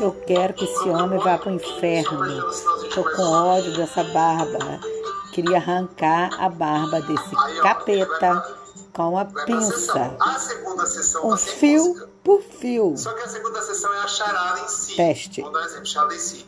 Eu quero que esse homem vá para o inferno. Estou com ódio dessa barba. Queria arrancar a barba desse capeta com a pinça. Um fio por fio. Só que a segunda sessão é a charada em si. Teste. Vou dar um exemplo, charada em si.